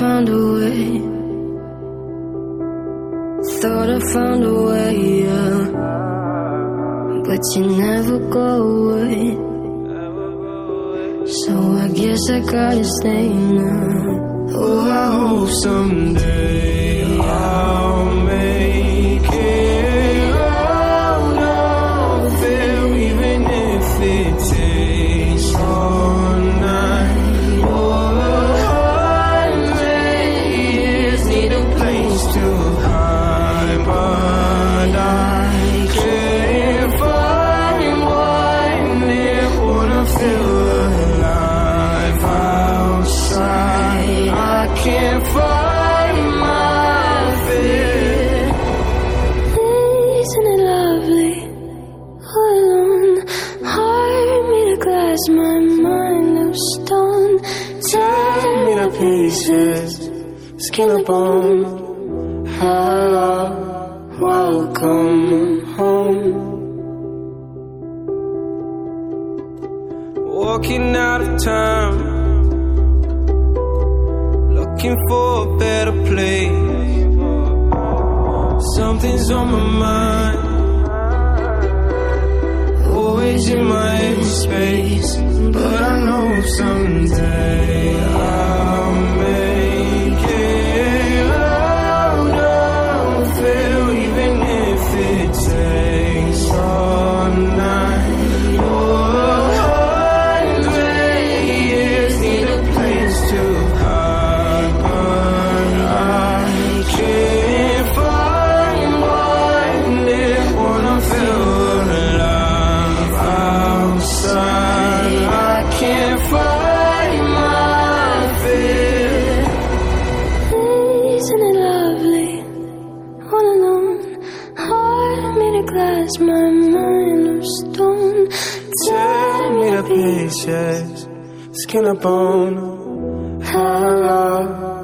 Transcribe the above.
found a way. Thought I found a way, yeah. But you never go away. So I guess I gotta stay now. Oh, I hope someday. My mind of stone. Tear me to pieces, skin and bone. Hello, welcome home. Walking out of town, looking for a better place. Something's on my mind, always in my space. Someday glass, my mind of stone. Tear me to pieces, skin and bone. Hello,